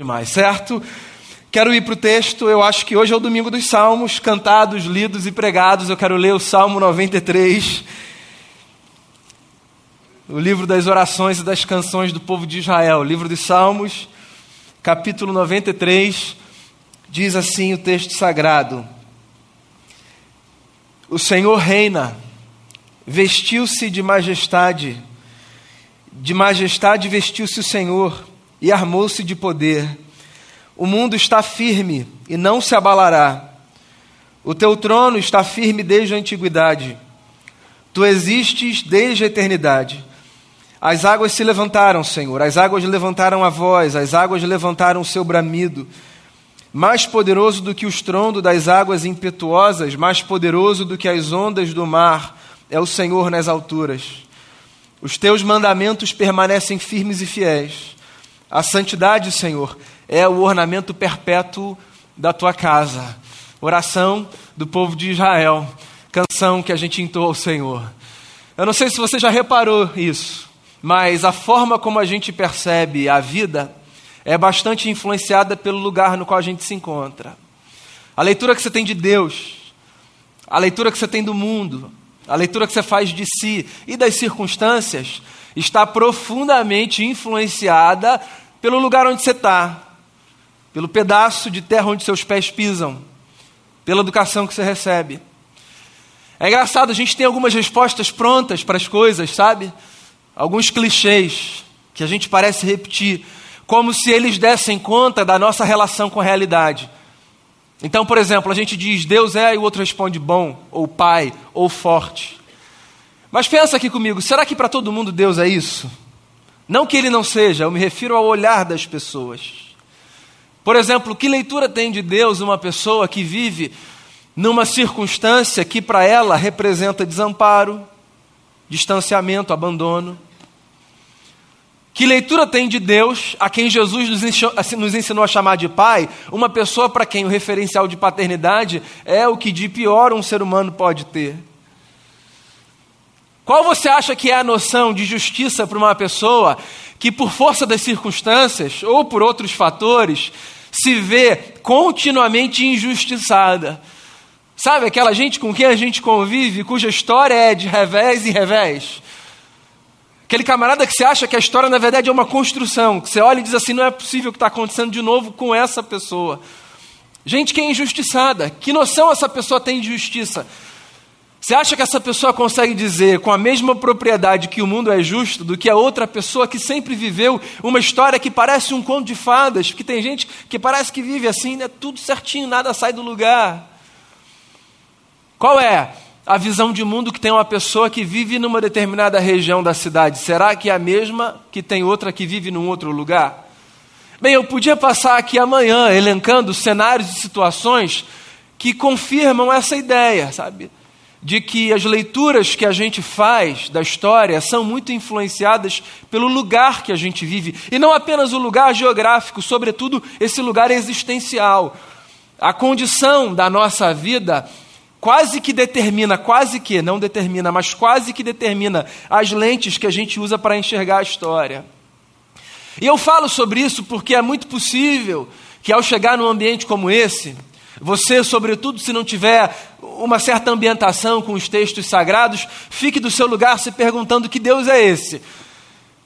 demais, certo? Quero ir para o texto, eu acho que hoje é o domingo dos salmos, cantados, lidos e pregados. Eu quero ler o Salmo 93, o livro das orações e das canções do povo de Israel. O livro dos Salmos, capítulo 93, diz assim o texto sagrado: O Senhor reina, vestiu-se de majestade, de majestade vestiu-se o Senhor e armou-se de poder. O mundo está firme e não se abalará. O teu trono está firme desde a antiguidade. Tu existes desde a eternidade. As águas se levantaram, Senhor, as águas levantaram a voz, as águas levantaram o seu bramido. Mais poderoso do que o estrondo das águas impetuosas, mais poderoso do que as ondas do mar, é o Senhor nas alturas. Os teus mandamentos permanecem firmes e fiéis. A santidade, Senhor, é o ornamento perpétuo da tua casa. Oração do povo de Israel, canção que a gente entoa ao Senhor. Eu não sei se você já reparou isso, mas a forma como a gente percebe a vida é bastante influenciada pelo lugar no qual a gente se encontra. A leitura que você tem de Deus, a leitura que você tem do mundo, a leitura que você faz de si e das circunstâncias está profundamente influenciada pelo lugar onde você está, pelo pedaço de terra onde seus pés pisam, pela educação que você recebe. É engraçado, a gente tem algumas respostas prontas para as coisas, sabe? Alguns clichês que a gente parece repetir, como se eles dessem conta da nossa relação com a realidade. Então, por exemplo, a gente diz Deus é e o outro responde bom, ou pai, ou forte. Mas pensa aqui comigo, será que para todo mundo Deus é isso? Não que ele não seja, eu me refiro ao olhar das pessoas. Por exemplo, que leitura tem de Deus uma pessoa que vive numa circunstância que para ela representa desamparo, distanciamento, abandono? Que leitura tem de Deus, a quem Jesus nos ensinou a chamar de pai, uma pessoa para quem o referencial de paternidade é o que de pior um ser humano pode ter? Qual você acha que é a noção de justiça para uma pessoa que, por força das circunstâncias ou por outros fatores, se vê continuamente injustiçada? Sabe aquela gente com quem a gente convive, cuja história é de revés e revés? Aquele camarada que você acha que a história, na verdade, é uma construção, que você olha e diz assim: não é possível que está acontecendo de novo com essa pessoa. Gente que é injustiçada, que noção essa pessoa tem de justiça? Você acha que essa pessoa consegue dizer com a mesma propriedade que o mundo é justo do que a outra pessoa que sempre viveu uma história que parece um conto de fadas? Porque tem gente que parece que vive assim, né? tudo certinho, nada sai do lugar. Qual é a visão de mundo que tem uma pessoa que vive numa determinada região da cidade? Será que é a mesma que tem outra que vive num outro lugar? Bem, eu podia passar aqui amanhã elencando cenários e situações que confirmam essa ideia, sabe? De que as leituras que a gente faz da história são muito influenciadas pelo lugar que a gente vive, e não apenas o lugar geográfico, sobretudo esse lugar existencial. A condição da nossa vida quase que determina, quase que, não determina, mas quase que determina as lentes que a gente usa para enxergar a história. E eu falo sobre isso porque é muito possível que ao chegar num ambiente como esse, você, sobretudo se não tiver uma certa ambientação com os textos sagrados, fique do seu lugar se perguntando que Deus é esse,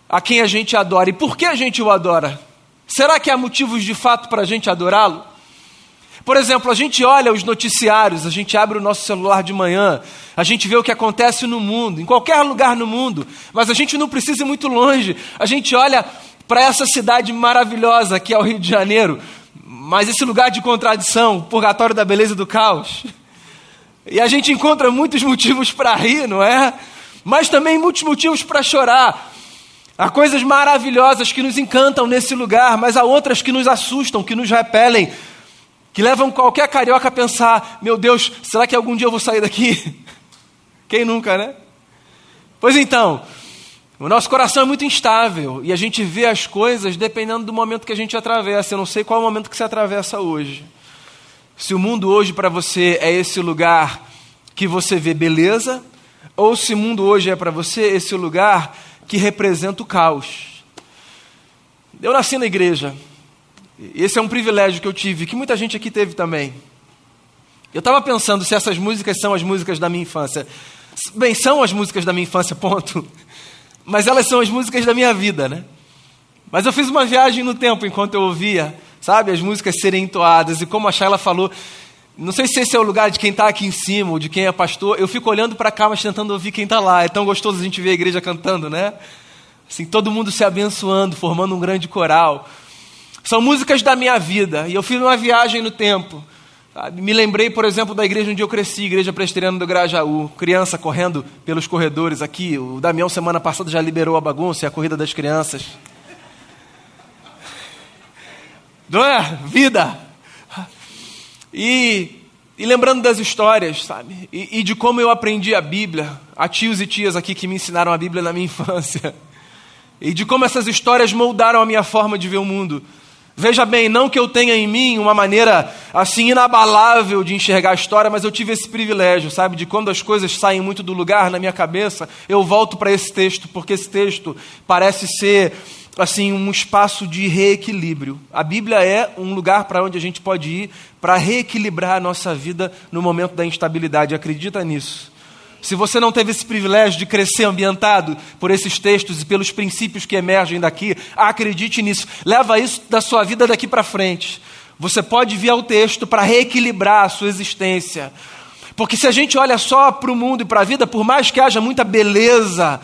a quem a gente adora e por que a gente o adora. Será que há motivos de fato para a gente adorá-lo? Por exemplo, a gente olha os noticiários, a gente abre o nosso celular de manhã, a gente vê o que acontece no mundo, em qualquer lugar no mundo, mas a gente não precisa ir muito longe. A gente olha para essa cidade maravilhosa que é o Rio de Janeiro, mas esse lugar de contradição, purgatório da beleza e do caos. E a gente encontra muitos motivos para rir, não é? Mas também muitos motivos para chorar. Há coisas maravilhosas que nos encantam nesse lugar, mas há outras que nos assustam, que nos repelem que levam qualquer carioca a pensar: meu Deus, será que algum dia eu vou sair daqui? Quem nunca, né? Pois então, o nosso coração é muito instável e a gente vê as coisas dependendo do momento que a gente atravessa. Eu não sei qual é o momento que você atravessa hoje. Se o mundo hoje para você é esse lugar que você vê beleza, ou se o mundo hoje é para você esse lugar que representa o caos. Eu nasci na igreja, Esse é um privilégio que eu tive, que muita gente aqui teve também. Eu estava pensando se essas músicas são as músicas da minha infância. Bem, são as músicas da minha infância, ponto. Mas elas são as músicas da minha vida, né? Mas eu fiz uma viagem no tempo enquanto eu ouvia, sabe, as músicas serem entoadas. E como a Shayla falou, não sei se esse é o lugar de quem está aqui em cima ou de quem é pastor. Eu fico olhando para cá, mas tentando ouvir quem está lá. É tão gostoso a gente ver a igreja cantando, né? Assim, todo mundo se abençoando, formando um grande coral. São músicas da minha vida. E eu fiz uma viagem no tempo. Me lembrei, por exemplo, da igreja onde eu cresci, igreja presteriana do Grajaú. Criança correndo pelos corredores aqui. O Damião, semana passada, já liberou a bagunça e a corrida das crianças. Não é? Vida. E, e lembrando das histórias, sabe? E, e de como eu aprendi a Bíblia. Há tios e tias aqui que me ensinaram a Bíblia na minha infância. E de como essas histórias moldaram a minha forma de ver o mundo. Veja bem, não que eu tenha em mim uma maneira assim inabalável de enxergar a história, mas eu tive esse privilégio, sabe, de quando as coisas saem muito do lugar na minha cabeça, eu volto para esse texto, porque esse texto parece ser assim um espaço de reequilíbrio. A Bíblia é um lugar para onde a gente pode ir para reequilibrar a nossa vida no momento da instabilidade. Acredita nisso? Se você não teve esse privilégio de crescer ambientado por esses textos e pelos princípios que emergem daqui, acredite nisso. Leva isso da sua vida daqui para frente. Você pode vir ao texto para reequilibrar a sua existência. Porque se a gente olha só para o mundo e para a vida, por mais que haja muita beleza,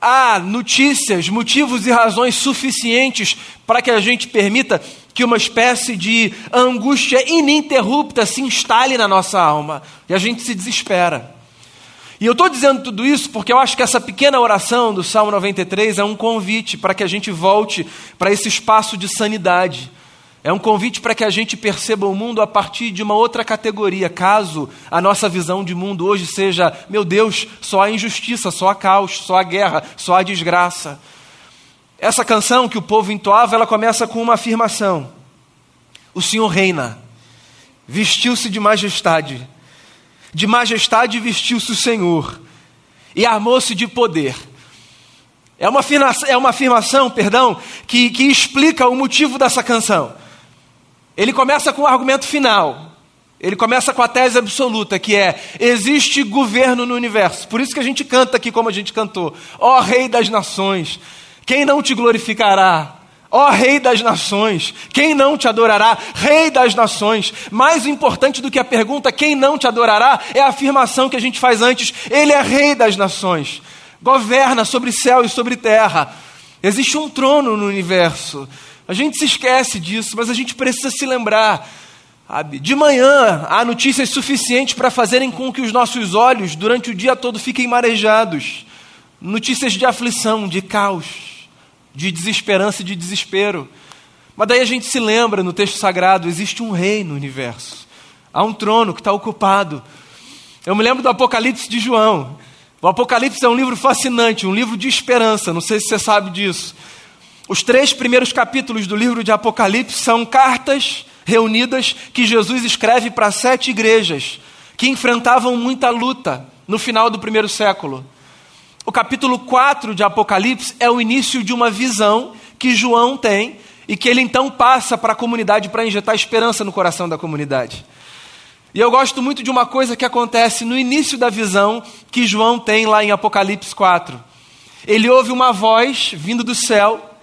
há notícias, motivos e razões suficientes para que a gente permita que uma espécie de angústia ininterrupta se instale na nossa alma e a gente se desespera. E eu estou dizendo tudo isso porque eu acho que essa pequena oração do Salmo 93 é um convite para que a gente volte para esse espaço de sanidade é um convite para que a gente perceba o mundo a partir de uma outra categoria, caso a nossa visão de mundo hoje seja, meu Deus, só a injustiça, só a caos, só a guerra, só a desgraça. Essa canção que o povo entoava, ela começa com uma afirmação: O Senhor reina, vestiu-se de majestade, de majestade vestiu-se o Senhor, e armou-se de poder. É uma, afirmação, é uma afirmação, perdão, que, que explica o motivo dessa canção. Ele começa com o argumento final. Ele começa com a tese absoluta, que é: existe governo no universo. Por isso que a gente canta aqui como a gente cantou. Ó Rei das Nações, quem não te glorificará? Ó Rei das Nações, quem não te adorará? Rei das Nações. Mais importante do que a pergunta quem não te adorará é a afirmação que a gente faz antes: Ele é Rei das Nações. Governa sobre céu e sobre terra. Existe um trono no universo. A gente se esquece disso, mas a gente precisa se lembrar. De manhã há notícias suficientes para fazerem com que os nossos olhos, durante o dia todo, fiquem marejados. Notícias de aflição, de caos, de desesperança e de desespero. Mas daí a gente se lembra no texto sagrado: existe um rei no universo. Há um trono que está ocupado. Eu me lembro do Apocalipse de João. O Apocalipse é um livro fascinante, um livro de esperança. Não sei se você sabe disso. Os três primeiros capítulos do livro de Apocalipse são cartas reunidas que Jesus escreve para sete igrejas que enfrentavam muita luta no final do primeiro século. O capítulo 4 de Apocalipse é o início de uma visão que João tem e que ele então passa para a comunidade para injetar esperança no coração da comunidade. E eu gosto muito de uma coisa que acontece no início da visão que João tem lá em Apocalipse 4. Ele ouve uma voz vindo do céu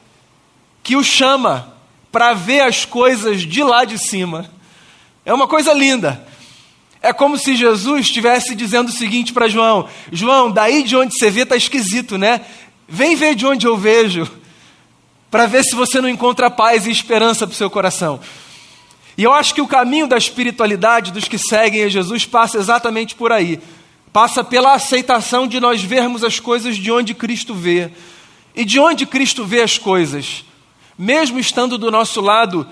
que o chama para ver as coisas de lá de cima. É uma coisa linda. É como se Jesus estivesse dizendo o seguinte para João: João, daí de onde você vê está esquisito, né? Vem ver de onde eu vejo, para ver se você não encontra paz e esperança para o seu coração. E eu acho que o caminho da espiritualidade dos que seguem a Jesus passa exatamente por aí. Passa pela aceitação de nós vermos as coisas de onde Cristo vê. E de onde Cristo vê as coisas? Mesmo estando do nosso lado,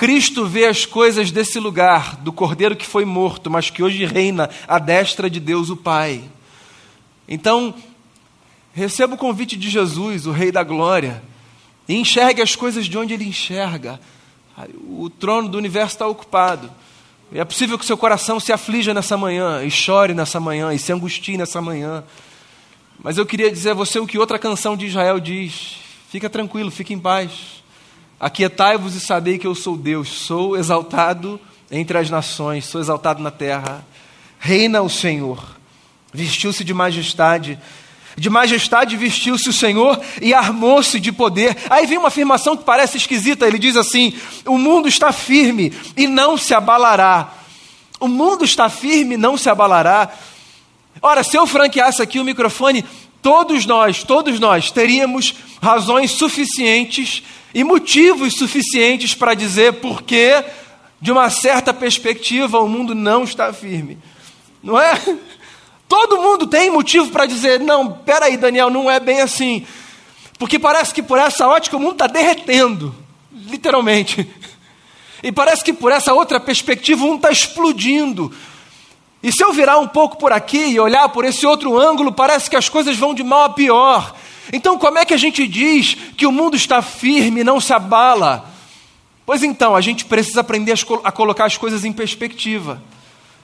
Cristo vê as coisas desse lugar, do cordeiro que foi morto, mas que hoje reina à destra de Deus o Pai. Então, receba o convite de Jesus, o Rei da Glória, e enxergue as coisas de onde ele enxerga. O trono do universo está ocupado. É possível que seu coração se aflija nessa manhã, e chore nessa manhã, e se angustie nessa manhã. Mas eu queria dizer a você o que outra canção de Israel diz: Fica tranquilo, fique em paz. Aquietai-vos e sabei que eu sou Deus, sou exaltado entre as nações, sou exaltado na terra. Reina o Senhor, vestiu-se de majestade, de majestade vestiu-se o Senhor e armou-se de poder. Aí vem uma afirmação que parece esquisita, ele diz assim: o mundo está firme e não se abalará. O mundo está firme e não se abalará. Ora, se eu franqueasse aqui o microfone, todos nós, todos nós teríamos razões suficientes e motivos suficientes para dizer por que, de uma certa perspectiva, o mundo não está firme. Não é? Todo mundo tem motivo para dizer: não, peraí, Daniel, não é bem assim. Porque parece que por essa ótica o mundo está derretendo, literalmente. E parece que por essa outra perspectiva o mundo está explodindo. E se eu virar um pouco por aqui e olhar por esse outro ângulo, parece que as coisas vão de mal a pior. Então, como é que a gente diz que o mundo está firme, não se abala? Pois então, a gente precisa aprender a colocar as coisas em perspectiva.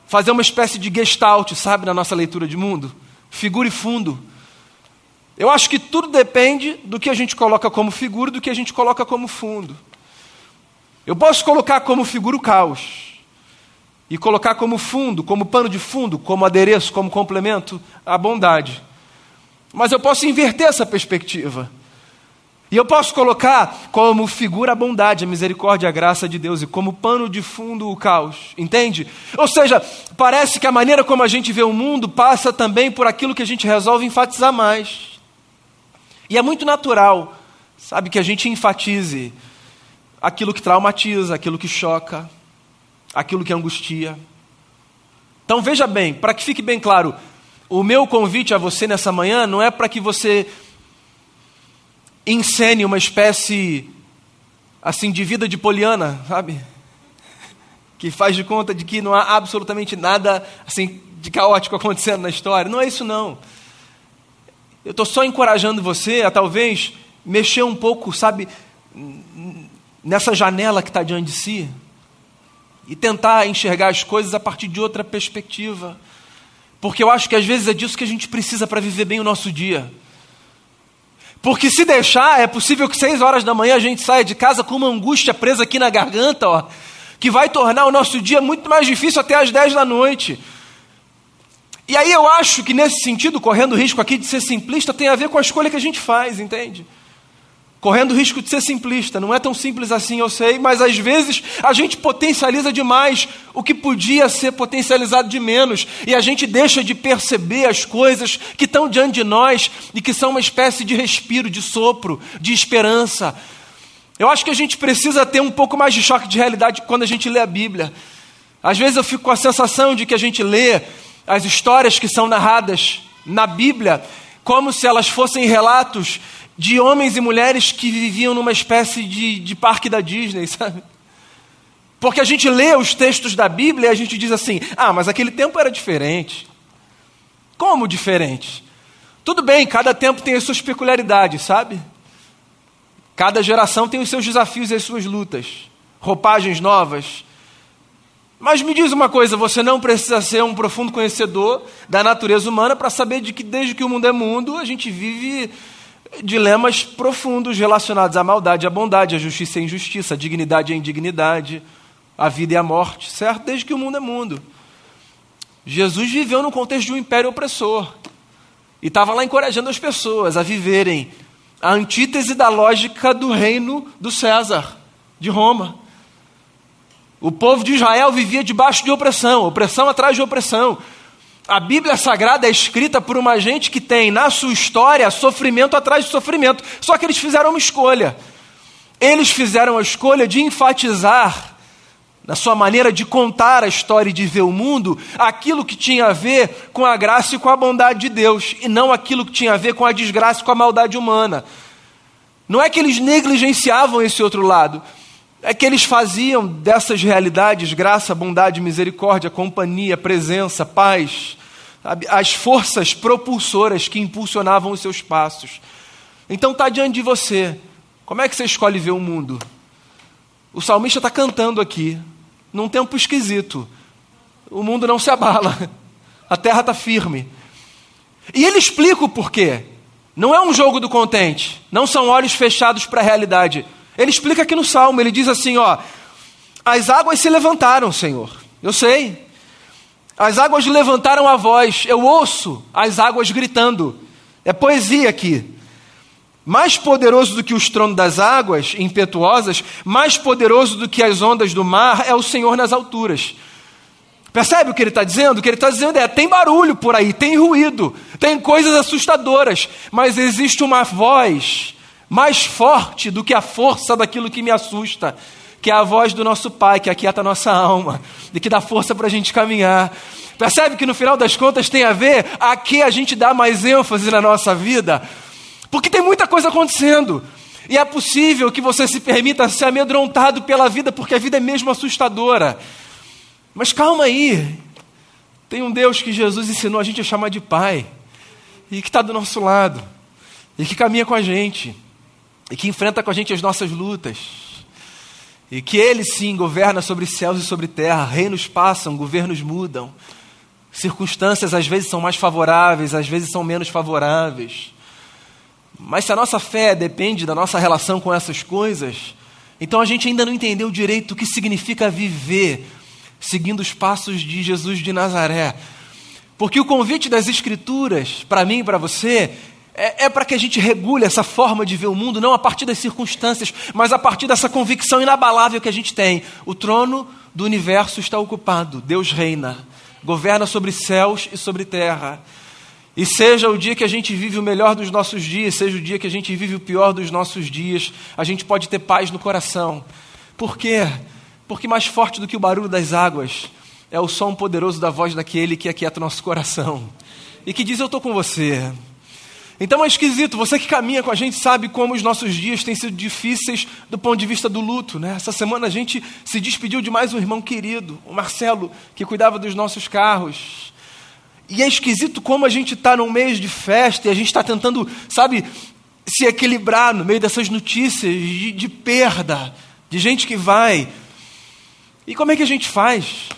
Fazer uma espécie de gestalt, sabe, na nossa leitura de mundo? Figura e fundo. Eu acho que tudo depende do que a gente coloca como figura e do que a gente coloca como fundo. Eu posso colocar como figura o caos. E colocar como fundo, como pano de fundo, como adereço, como complemento, a bondade. Mas eu posso inverter essa perspectiva. E eu posso colocar como figura a bondade, a misericórdia, a graça de Deus, e como pano de fundo o caos, entende? Ou seja, parece que a maneira como a gente vê o mundo passa também por aquilo que a gente resolve enfatizar mais. E é muito natural, sabe, que a gente enfatize aquilo que traumatiza, aquilo que choca, aquilo que angustia. Então veja bem, para que fique bem claro, o meu convite a você nessa manhã não é para que você encene uma espécie assim de vida de poliana, sabe? Que faz de conta de que não há absolutamente nada assim de caótico acontecendo na história. Não é isso não. Eu estou só encorajando você a talvez mexer um pouco, sabe, nessa janela que está diante de si e tentar enxergar as coisas a partir de outra perspectiva. Porque eu acho que às vezes é disso que a gente precisa para viver bem o nosso dia. Porque se deixar, é possível que seis horas da manhã a gente saia de casa com uma angústia presa aqui na garganta, ó, que vai tornar o nosso dia muito mais difícil até às dez da noite. E aí eu acho que nesse sentido, correndo o risco aqui de ser simplista, tem a ver com a escolha que a gente faz, entende? Correndo o risco de ser simplista. Não é tão simples assim, eu sei, mas às vezes a gente potencializa demais o que podia ser potencializado de menos e a gente deixa de perceber as coisas que estão diante de nós e que são uma espécie de respiro, de sopro, de esperança. Eu acho que a gente precisa ter um pouco mais de choque de realidade quando a gente lê a Bíblia. Às vezes eu fico com a sensação de que a gente lê as histórias que são narradas na Bíblia como se elas fossem relatos de homens e mulheres que viviam numa espécie de, de parque da Disney, sabe? Porque a gente lê os textos da Bíblia e a gente diz assim: ah, mas aquele tempo era diferente. Como diferente? Tudo bem, cada tempo tem as suas peculiaridades, sabe? Cada geração tem os seus desafios e as suas lutas, roupagens novas. Mas me diz uma coisa: você não precisa ser um profundo conhecedor da natureza humana para saber de que desde que o mundo é mundo, a gente vive dilemas profundos relacionados à maldade, à bondade, à justiça e à injustiça, à dignidade e à indignidade, à vida e à morte, certo? Desde que o mundo é mundo. Jesus viveu no contexto de um império opressor e estava lá encorajando as pessoas a viverem a antítese da lógica do reino do César, de Roma. O povo de Israel vivia debaixo de opressão, opressão atrás de opressão. A Bíblia Sagrada é escrita por uma gente que tem na sua história sofrimento atrás de sofrimento. Só que eles fizeram uma escolha. Eles fizeram a escolha de enfatizar, na sua maneira de contar a história e de ver o mundo, aquilo que tinha a ver com a graça e com a bondade de Deus, e não aquilo que tinha a ver com a desgraça e com a maldade humana. Não é que eles negligenciavam esse outro lado, é que eles faziam dessas realidades graça, bondade, misericórdia, companhia, presença, paz, as forças propulsoras que impulsionavam os seus passos. Então está diante de você. Como é que você escolhe ver o mundo? O salmista está cantando aqui, num tempo esquisito. O mundo não se abala, a terra está firme. E ele explica o porquê. Não é um jogo do contente, não são olhos fechados para a realidade Ele explica aqui no Salmo, ele diz assim: ó, as águas se levantaram, Senhor. Eu sei. As águas levantaram a voz, eu ouço as águas gritando. É poesia aqui. Mais poderoso do que os tronos das águas impetuosas, mais poderoso do que as ondas do mar é o Senhor nas alturas. Percebe o que ele está dizendo? O que ele está dizendo é: tem barulho por aí, tem ruído, tem coisas assustadoras, mas existe uma voz mais forte do que a força daquilo que me assusta, que é a voz do nosso Pai, que aquieta a nossa alma e que dá força para a gente caminhar. Percebe que no final das contas tem a ver a que a gente dá mais ênfase na nossa vida? Porque tem muita coisa acontecendo. E é possível que você se permita ser amedrontado pela vida, porque a vida é mesmo assustadora. Mas calma aí. Tem um Deus que Jesus ensinou a gente a chamar de Pai, e que está do nosso lado, e que caminha com a gente, e que enfrenta com a gente as nossas lutas, e que Ele sim governa sobre céus e sobre terra, reinos passam, governos mudam, circunstâncias às vezes são mais favoráveis, às vezes são menos favoráveis. Mas se a nossa fé depende da nossa relação com essas coisas, então a gente ainda não entendeu direito o que significa viver seguindo os passos de Jesus de Nazaré. Porque o convite das Escrituras, para mim e para você, é, é para que a gente regule essa forma de ver o mundo, não a partir das circunstâncias, mas a partir dessa convicção inabalável que a gente tem. O trono do universo está ocupado, Deus reina, governa sobre céus e sobre terra. E seja o dia que a gente vive o melhor dos nossos dias, seja o dia que a gente vive o pior dos nossos dias, a gente pode ter paz no coração. Por quê? Porque mais forte do que o barulho das águas é o som poderoso da voz daquele que aquieta o nosso coração e que diz: Eu estou com você. Então é esquisito, você que caminha com a gente sabe como os nossos dias têm sido difíceis do ponto de vista do luto. Né? Essa semana a gente se despediu de mais um irmão querido, o Marcelo, que cuidava dos nossos carros. E é esquisito como a gente está num mês de festa e a gente está tentando, sabe, se equilibrar no meio dessas notícias de, de perda, de gente que vai, e como é que a gente faz?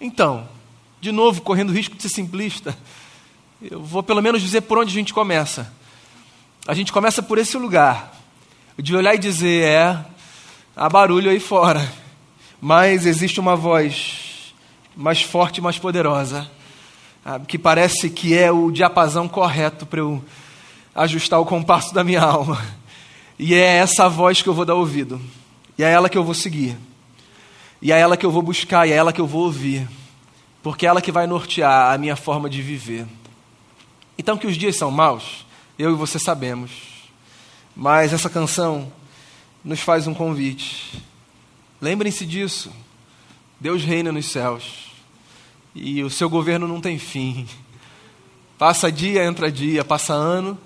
Então, de novo, correndo o risco de ser simplista, eu vou pelo menos dizer por onde a gente começa. A gente começa por esse lugar, de olhar e dizer: é, há barulho aí fora, mas existe uma voz mais forte mais poderosa, que parece que é o diapasão correto para eu ajustar o compasso da minha alma. E é essa voz que eu vou dar ouvido, e é ela que eu vou seguir. E é ela que eu vou buscar, e é ela que eu vou ouvir, porque é ela que vai nortear a minha forma de viver. Então, que os dias são maus, eu e você sabemos, mas essa canção nos faz um convite. Lembrem-se disso. Deus reina nos céus e o seu governo não tem fim. Passa dia, entra dia, passa ano,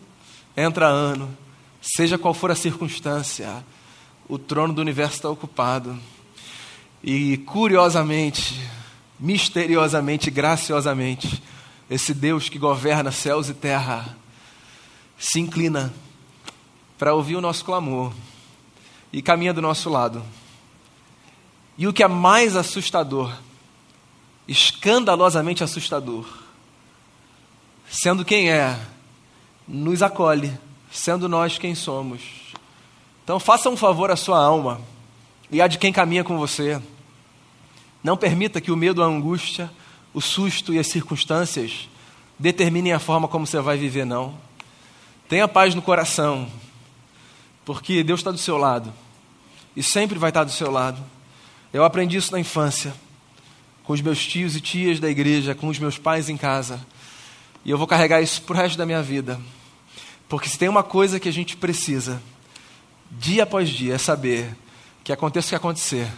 entra ano. Seja qual for a circunstância, o trono do universo está ocupado. E curiosamente, misteriosamente, graciosamente, esse Deus que governa céus e terra se inclina para ouvir o nosso clamor e caminha do nosso lado. E o que é mais assustador, escandalosamente assustador, sendo quem é, nos acolhe, sendo nós quem somos. Então faça um favor à sua alma e a de quem caminha com você. Não permita que o medo, a angústia, o susto e as circunstâncias determinem a forma como você vai viver, não. Tenha paz no coração, porque Deus está do seu lado e sempre vai estar do seu lado. Eu aprendi isso na infância, com os meus tios e tias da igreja, com os meus pais em casa, e eu vou carregar isso para o resto da minha vida, porque se tem uma coisa que a gente precisa, dia após dia, é saber que aconteça o que acontecer,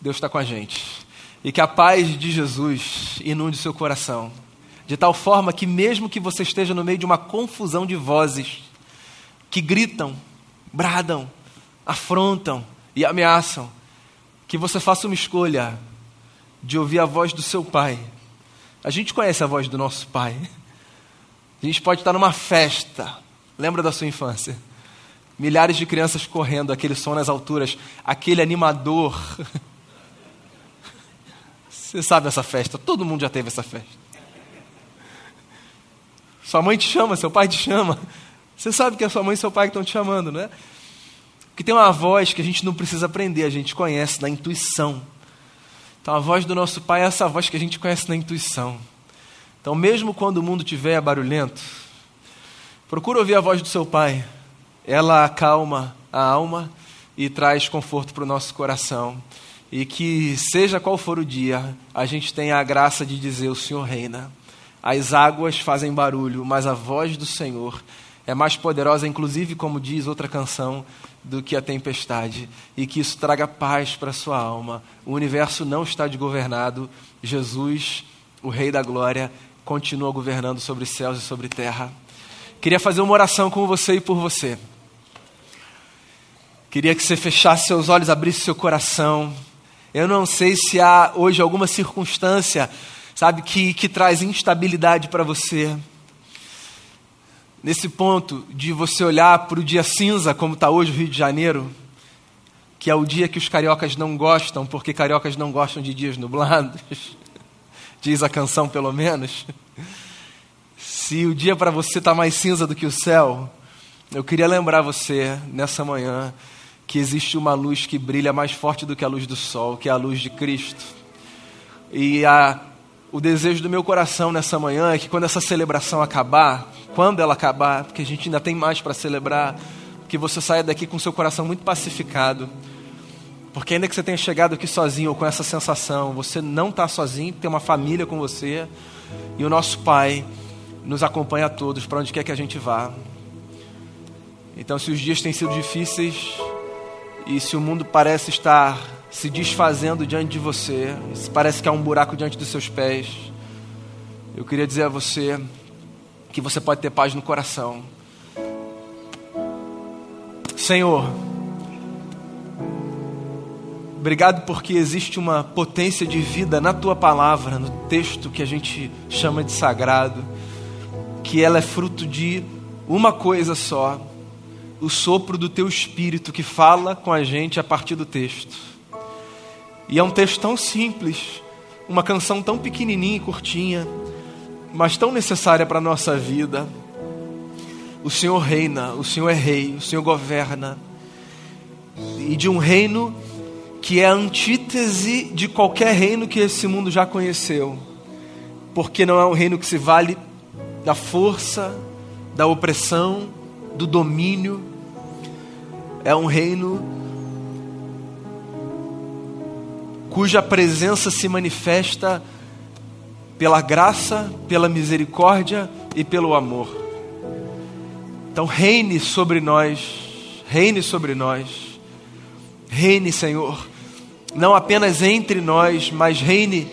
Deus está com a gente e que a paz de Jesus inunde seu coração, de tal forma que, mesmo que você esteja no meio de uma confusão de vozes que gritam, bradam, afrontam e ameaçam, que você faça uma escolha de ouvir a voz do seu Pai. A gente conhece a voz do nosso Pai. A gente pode estar numa festa, lembra da sua infância? Milhares de crianças correndo, aquele som nas alturas, aquele animador Você sabe essa festa, todo mundo já teve essa festa. Sua mãe te chama, seu pai te chama. Você sabe que é sua mãe e seu pai estão te chamando, né? que tem uma voz que a gente não precisa aprender, a gente conhece na intuição. Então a voz do nosso Pai é essa voz que a gente conhece na intuição. Então, mesmo quando o mundo estiver barulhento, procura ouvir a voz do seu Pai. Ela acalma a alma e traz conforto para o nosso coração. E que, seja qual for o dia, a gente tenha a graça de dizer: O Senhor reina. As águas fazem barulho, mas a voz do Senhor é mais poderosa, inclusive, como diz outra canção, do que a tempestade. E que isso traga paz para a sua alma. O universo não está desgovernado. Jesus, o Rei da Glória, continua governando sobre céus e sobre terra. Queria fazer uma oração com você e por você. Queria que você fechasse seus olhos, abrisse seu coração. Eu não sei se há hoje alguma circunstância, sabe, que, que traz instabilidade para você. Nesse ponto de você olhar para o dia cinza, como está hoje o Rio de Janeiro, que é o dia que os cariocas não gostam, porque cariocas não gostam de dias nublados, diz a canção pelo menos. Se o dia para você está mais cinza do que o céu, eu queria lembrar você nessa manhã que existe uma luz que brilha mais forte do que a luz do sol, que é a luz de Cristo. E a, o desejo do meu coração nessa manhã é que quando essa celebração acabar, quando ela acabar, porque a gente ainda tem mais para celebrar, que você saia daqui com seu coração muito pacificado. Porque ainda que você tenha chegado aqui sozinho ou com essa sensação, você não está sozinho, tem uma família com você. E o nosso Pai nos acompanha a todos para onde quer que a gente vá. Então, se os dias têm sido difíceis, e se o mundo parece estar se desfazendo diante de você, se parece que há um buraco diante dos seus pés, eu queria dizer a você que você pode ter paz no coração. Senhor, obrigado porque existe uma potência de vida na tua palavra, no texto que a gente chama de sagrado, que ela é fruto de uma coisa só o sopro do teu espírito que fala com a gente a partir do texto. E é um texto tão simples, uma canção tão pequenininha e curtinha, mas tão necessária para a nossa vida. O Senhor reina, o Senhor é rei, o Senhor governa. E de um reino que é a antítese de qualquer reino que esse mundo já conheceu. Porque não é um reino que se vale da força, da opressão, do domínio, é um reino cuja presença se manifesta pela graça, pela misericórdia e pelo amor. Então, reine sobre nós, reine sobre nós, reine, Senhor, não apenas entre nós, mas reine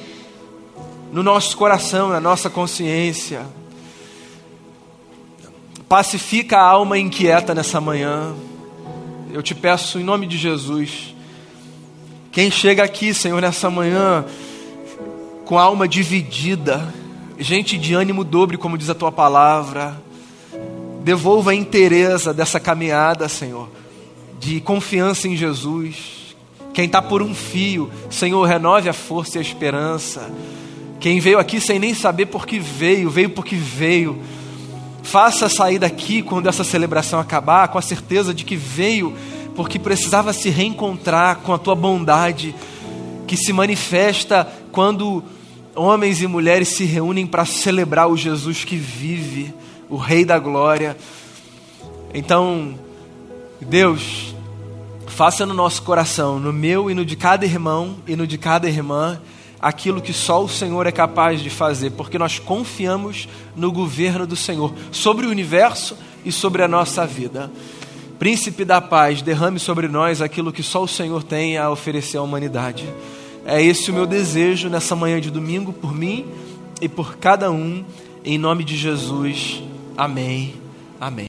no nosso coração, na nossa consciência. Pacifica a alma inquieta nessa manhã eu te peço em nome de Jesus, quem chega aqui, Senhor, nessa manhã, com a alma dividida, gente de ânimo dobre, como diz a tua palavra, devolva a inteireza dessa caminhada, Senhor, de confiança em Jesus. Quem está por um fio, Senhor, renove a força e a esperança. Quem veio aqui sem nem saber por que veio, veio porque veio Faça sair daqui quando essa celebração acabar com a certeza de que veio porque precisava se reencontrar com a tua bondade que se manifesta quando homens e mulheres se reúnem para celebrar o Jesus que vive, o Rei da Glória. Então, Deus, faça no nosso coração, no meu e no de cada irmão e no de cada irmã, aquilo que só o Senhor é capaz de fazer, porque nós confiamos no governo do Senhor sobre o universo e sobre a nossa vida. Príncipe da paz, derrame sobre nós aquilo que só o Senhor tem a oferecer à humanidade. É esse o meu desejo nessa manhã de domingo por mim e por cada um, em nome de Jesus. Amém. Amém.